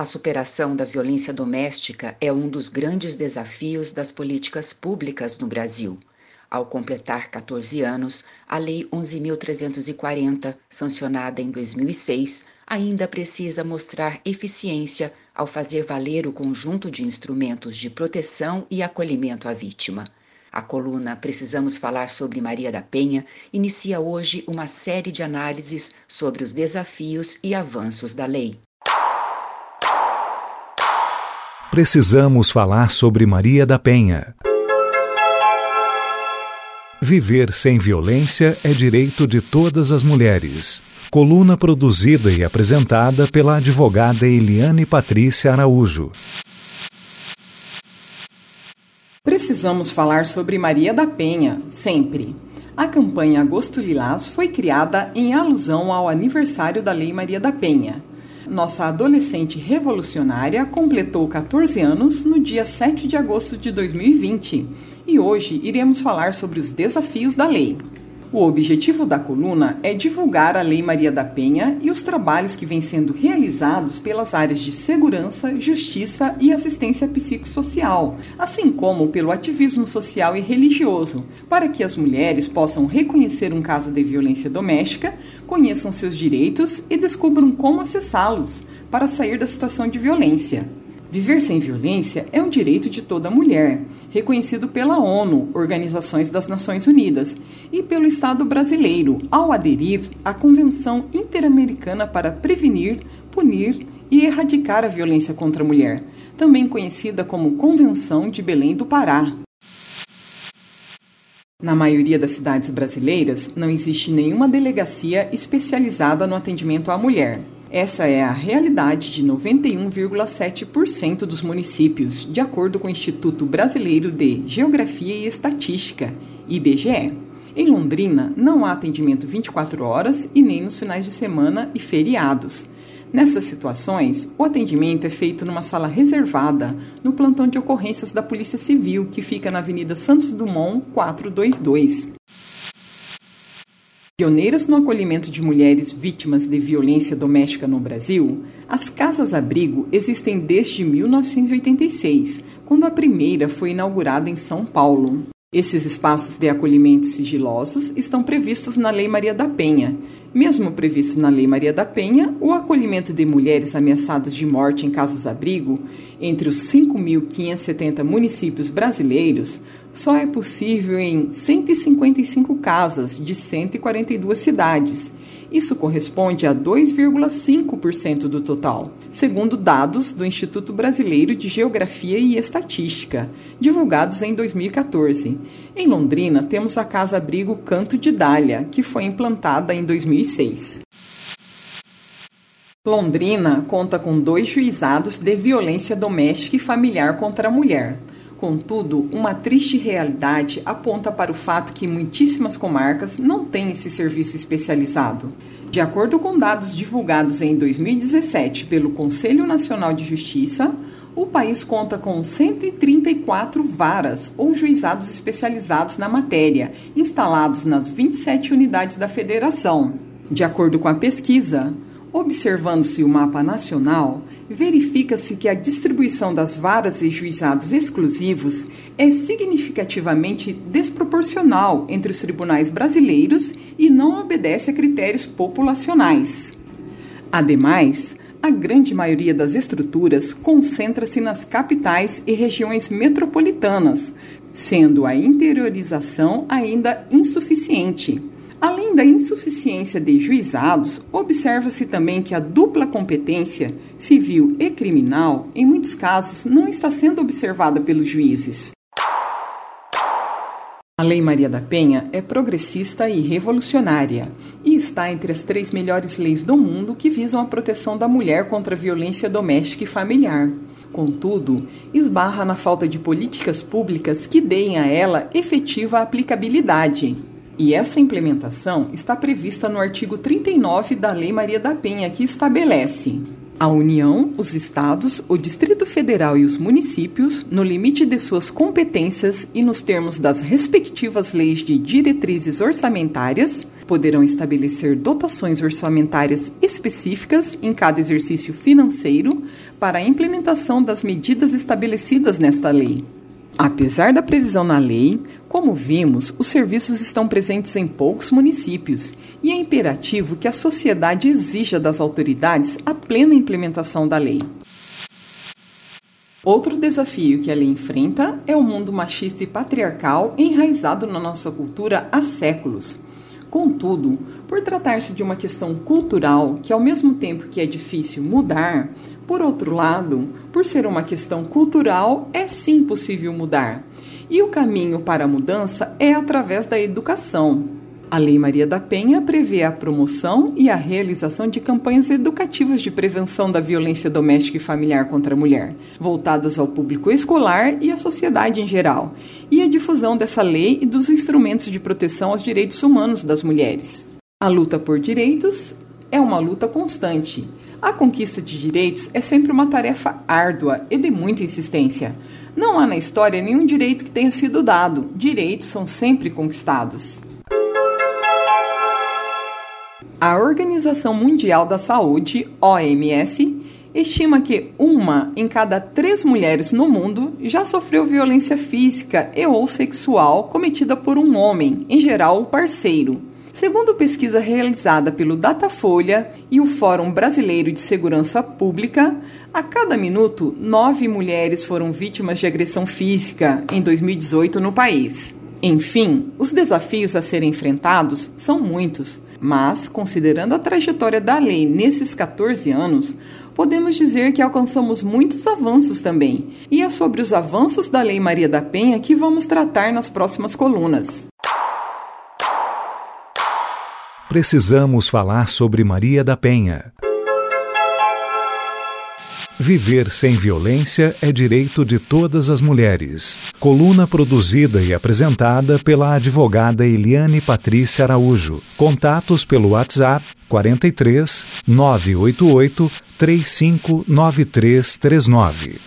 A superação da violência doméstica é um dos grandes desafios das políticas públicas no Brasil. Ao completar 14 anos, a Lei 11.340, sancionada em 2006, ainda precisa mostrar eficiência ao fazer valer o conjunto de instrumentos de proteção e acolhimento à vítima. A coluna Precisamos Falar sobre Maria da Penha inicia hoje uma série de análises sobre os desafios e avanços da lei. Precisamos falar sobre Maria da Penha. Viver sem violência é direito de todas as mulheres. Coluna produzida e apresentada pela advogada Eliane Patrícia Araújo. Precisamos falar sobre Maria da Penha, sempre. A campanha Agosto Lilás foi criada em alusão ao aniversário da Lei Maria da Penha. Nossa adolescente revolucionária completou 14 anos no dia 7 de agosto de 2020 e hoje iremos falar sobre os desafios da lei. O objetivo da coluna é divulgar a Lei Maria da Penha e os trabalhos que vêm sendo realizados pelas áreas de segurança, justiça e assistência psicossocial, assim como pelo ativismo social e religioso, para que as mulheres possam reconhecer um caso de violência doméstica, conheçam seus direitos e descubram como acessá-los para sair da situação de violência. Viver sem violência é um direito de toda mulher, reconhecido pela ONU, Organizações das Nações Unidas, e pelo Estado brasileiro, ao aderir à Convenção Interamericana para Prevenir, Punir e Erradicar a Violência contra a Mulher, também conhecida como Convenção de Belém do Pará. Na maioria das cidades brasileiras, não existe nenhuma delegacia especializada no atendimento à mulher. Essa é a realidade de 91,7% dos municípios, de acordo com o Instituto Brasileiro de Geografia e Estatística, IBGE. Em Londrina, não há atendimento 24 horas e nem nos finais de semana e feriados. Nessas situações, o atendimento é feito numa sala reservada no plantão de ocorrências da Polícia Civil, que fica na Avenida Santos Dumont 422. Pioneiras no acolhimento de mulheres vítimas de violência doméstica no Brasil, as casas-abrigo existem desde 1986, quando a primeira foi inaugurada em São Paulo. Esses espaços de acolhimento sigilosos estão previstos na Lei Maria da Penha. Mesmo previsto na Lei Maria da Penha, o acolhimento de mulheres ameaçadas de morte em casas-abrigo, entre os 5.570 municípios brasileiros, só é possível em 155 casas de 142 cidades. Isso corresponde a 2,5% do total, segundo dados do Instituto Brasileiro de Geografia e Estatística, divulgados em 2014. Em Londrina, temos a Casa Abrigo Canto de Dália, que foi implantada em 2006. Londrina conta com dois juizados de violência doméstica e familiar contra a mulher. Contudo, uma triste realidade aponta para o fato que muitíssimas comarcas não têm esse serviço especializado. De acordo com dados divulgados em 2017 pelo Conselho Nacional de Justiça, o país conta com 134 varas ou juizados especializados na matéria, instalados nas 27 unidades da federação. De acordo com a pesquisa, Observando-se o mapa nacional, verifica-se que a distribuição das varas e juizados exclusivos é significativamente desproporcional entre os tribunais brasileiros e não obedece a critérios populacionais. Ademais, a grande maioria das estruturas concentra-se nas capitais e regiões metropolitanas, sendo a interiorização ainda insuficiente. Além da insuficiência de juizados, observa-se também que a dupla competência, civil e criminal, em muitos casos, não está sendo observada pelos juízes. A Lei Maria da Penha é progressista e revolucionária e está entre as três melhores leis do mundo que visam a proteção da mulher contra a violência doméstica e familiar. Contudo, esbarra na falta de políticas públicas que deem a ela efetiva aplicabilidade. E essa implementação está prevista no artigo 39 da Lei Maria da Penha, que estabelece a União, os Estados, o Distrito Federal e os municípios, no limite de suas competências e nos termos das respectivas leis de diretrizes orçamentárias, poderão estabelecer dotações orçamentárias específicas em cada exercício financeiro para a implementação das medidas estabelecidas nesta lei. Apesar da previsão na lei, como vimos, os serviços estão presentes em poucos municípios e é imperativo que a sociedade exija das autoridades a plena implementação da lei. Outro desafio que a lei enfrenta é o mundo machista e patriarcal enraizado na nossa cultura há séculos. Contudo, por tratar-se de uma questão cultural que, ao mesmo tempo que é difícil mudar, por outro lado, por ser uma questão cultural, é sim possível mudar. E o caminho para a mudança é através da educação. A Lei Maria da Penha prevê a promoção e a realização de campanhas educativas de prevenção da violência doméstica e familiar contra a mulher, voltadas ao público escolar e à sociedade em geral, e a difusão dessa lei e dos instrumentos de proteção aos direitos humanos das mulheres. A luta por direitos é uma luta constante a conquista de direitos é sempre uma tarefa árdua e de muita insistência. Não há na história nenhum direito que tenha sido dado, direitos são sempre conquistados. A Organização Mundial da Saúde, OMS, estima que uma em cada três mulheres no mundo já sofreu violência física e ou sexual cometida por um homem, em geral o parceiro. Segundo pesquisa realizada pelo Datafolha e o Fórum Brasileiro de Segurança Pública, a cada minuto, nove mulheres foram vítimas de agressão física em 2018 no país. Enfim, os desafios a serem enfrentados são muitos, mas, considerando a trajetória da lei nesses 14 anos, podemos dizer que alcançamos muitos avanços também. E é sobre os avanços da Lei Maria da Penha que vamos tratar nas próximas colunas. precisamos falar sobre Maria da Penha. Viver sem violência é direito de todas as mulheres. Coluna produzida e apresentada pela advogada Eliane Patrícia Araújo. Contatos pelo WhatsApp 43 988 359339.